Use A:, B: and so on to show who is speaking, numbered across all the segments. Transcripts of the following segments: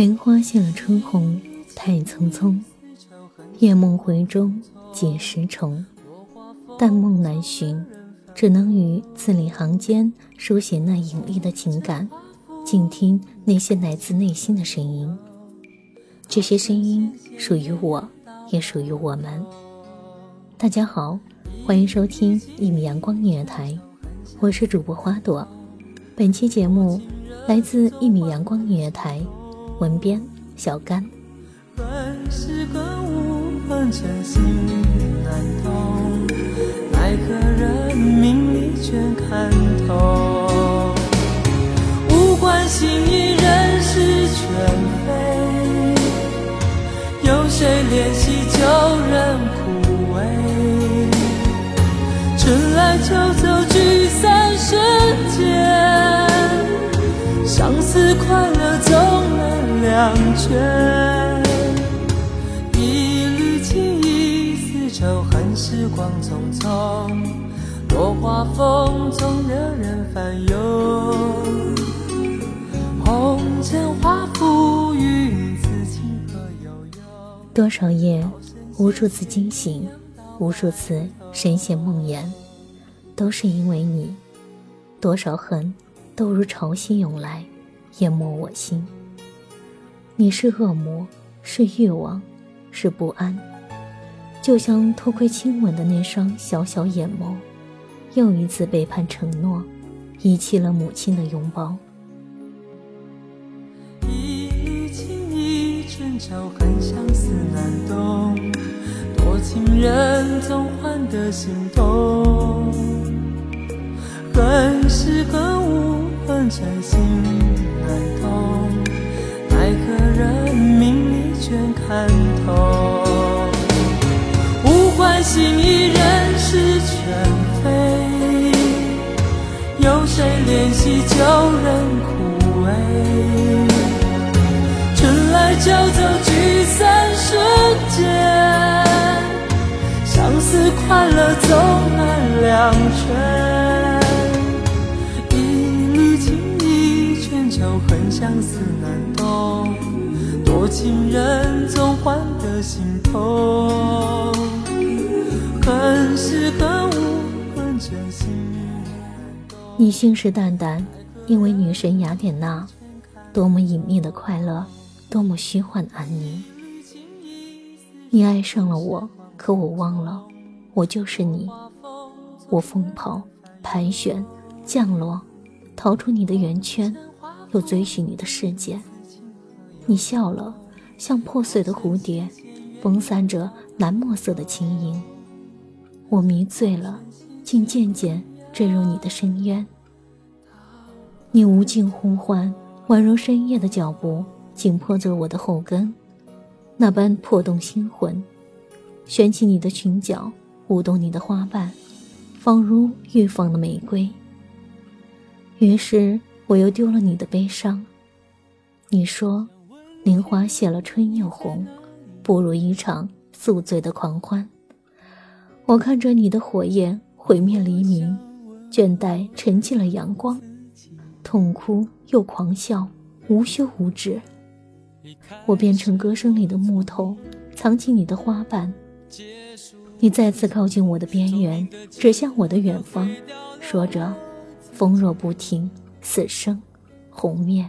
A: 莲花谢了春红，太匆匆。夜梦回中几时重？但梦难寻，只能于字里行间书写那隐秘的情感，静听那些来自内心的声音。这些声音属于我，也属于我们。大家好，欢迎收听一米阳光音乐台，我是主播花朵。本期节目来自一米阳光音乐台。文编小甘。
B: 本是个无分真心难懂，奈何人命里全看透。无关心意，人事全非，有谁怜惜旧人难。两全，一缕情意丝绸，恨时光匆匆，落花风中惹人烦忧。红尘化浮云，此情何悠悠？
A: 多少夜，无数次惊醒，无数次深陷梦魇，都是因为你。多少恨，都如潮汐涌来，淹没我心。你是恶魔，是欲望，是不安，就像偷窥亲吻的那双小小眼眸，又一次背叛承诺，遗弃了母亲的拥抱。
B: 一缕情意春秋恨相思难懂，多情人总换得心痛。恨是恨无分真心看透，无关心意，人事全非。有谁怜惜旧人枯萎？春来秋走，聚散瞬间，相思快乐总难两全。一缕情意，全球恨相思难懂。多情人总换得心痛，恨是恨无分真心。
A: 你信誓旦旦，因为女神雅典娜，多么隐秘的快乐，多么虚幻的安宁。你爱上了我，可我忘了，我就是你。我疯跑、盘旋、降落，逃出你的圆圈，又追寻你的世界。你笑了，像破碎的蝴蝶，风散着蓝墨色的轻盈。我迷醉了，竟渐渐坠入你的深渊。你无尽呼唤，宛如深夜的脚步，紧迫着我的后跟，那般破动心魂。旋起你的裙角，舞动你的花瓣，仿如欲放的玫瑰。于是我又丢了你的悲伤。你说，莲花谢了春又红，不如一场宿醉的狂欢。我看着你的火焰毁灭黎明，倦怠沉浸了阳光。痛哭又狂笑，无休无止。我变成歌声里的木头，藏起你的花瓣。你再次靠近我的边缘，指向我的远方，说着：“风若不停，死生红灭。”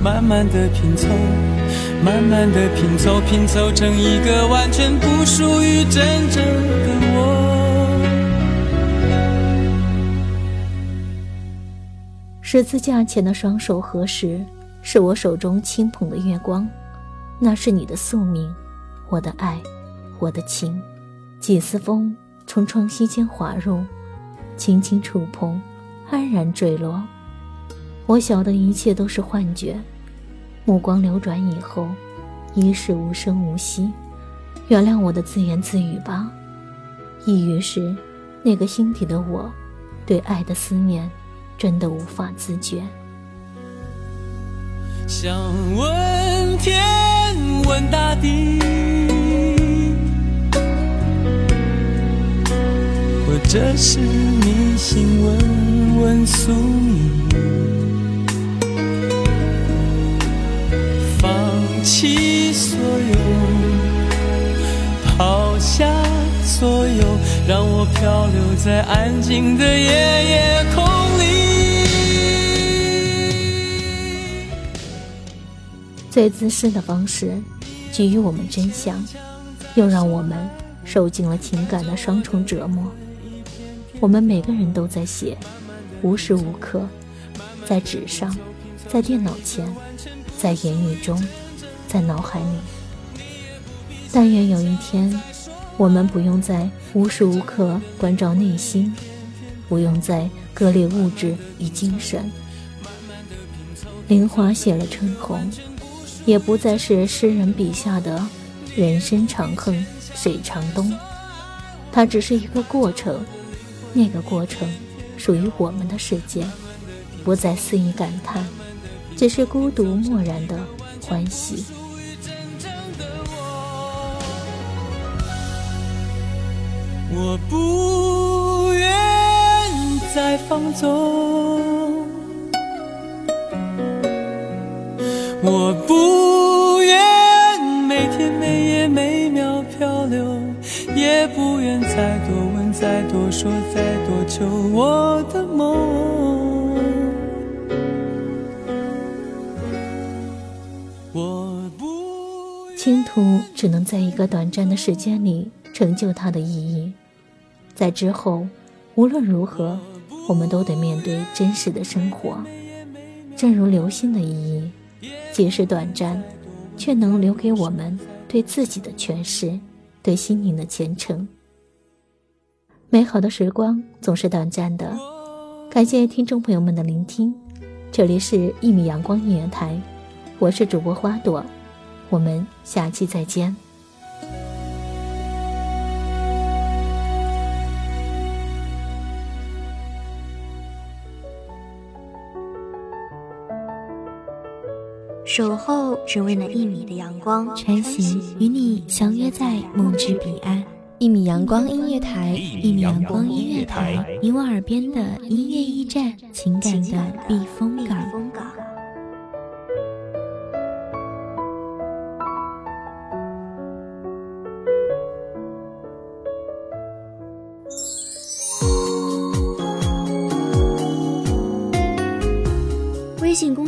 B: 慢慢的拼凑，慢慢的拼凑，拼凑成一个完全不属于真正的我。
A: 十字架前的双手合十，是我手中轻捧的月光，那是你的宿命，我的爱，我的情。几丝风从窗隙间滑入，轻轻触碰，安然坠落。我晓得一切都是幻觉，目光流转以后，已是无声无息。原谅我的自言自语吧。抑郁时，那个心底的我，对爱的思念。真的无法自觉。
B: 想问天，问大地，或者是迷信，问问宿命，弃所有，抛下所有，让我漂流在安静的夜夜空里。
A: 最自私的方式，给予我们真相，又让我们受尽了情感的双重折磨。我们每个人都在写，无时无刻，在纸上，在电脑前，在言语中，在脑海里。但愿有一天，我们不用再无时无刻关照内心，不用再割裂物质与精神。林花谢了春红。也不再是诗人笔下的“人生长恨水长东”，它只是一个过程，那个过程属于我们的世界，不再肆意感叹，只是孤独漠然的欢喜。
B: 我不愿再放纵。我不愿每天每夜每秒漂流，也不愿再多问、再多说、再多求我的梦。我不
A: 倾吐只能在一个短暂的时间里成就它的意义，在之后，无论如何，我们都得面对真实的生活。正如流星的意义。即使短暂，却能留给我们对自己的诠释，对心灵的虔诚。美好的时光总是短暂的，感谢听众朋友们的聆听，这里是《一米阳光音乐台》，我是主播花朵，我们下期再见。
C: 守候只为那一米的阳光，
A: 穿行与你相约在梦之彼岸。
D: 一米阳光音乐台，
E: 一米阳光音乐台，
A: 你我耳边的音乐驿站，情感的避风港。
C: 微信公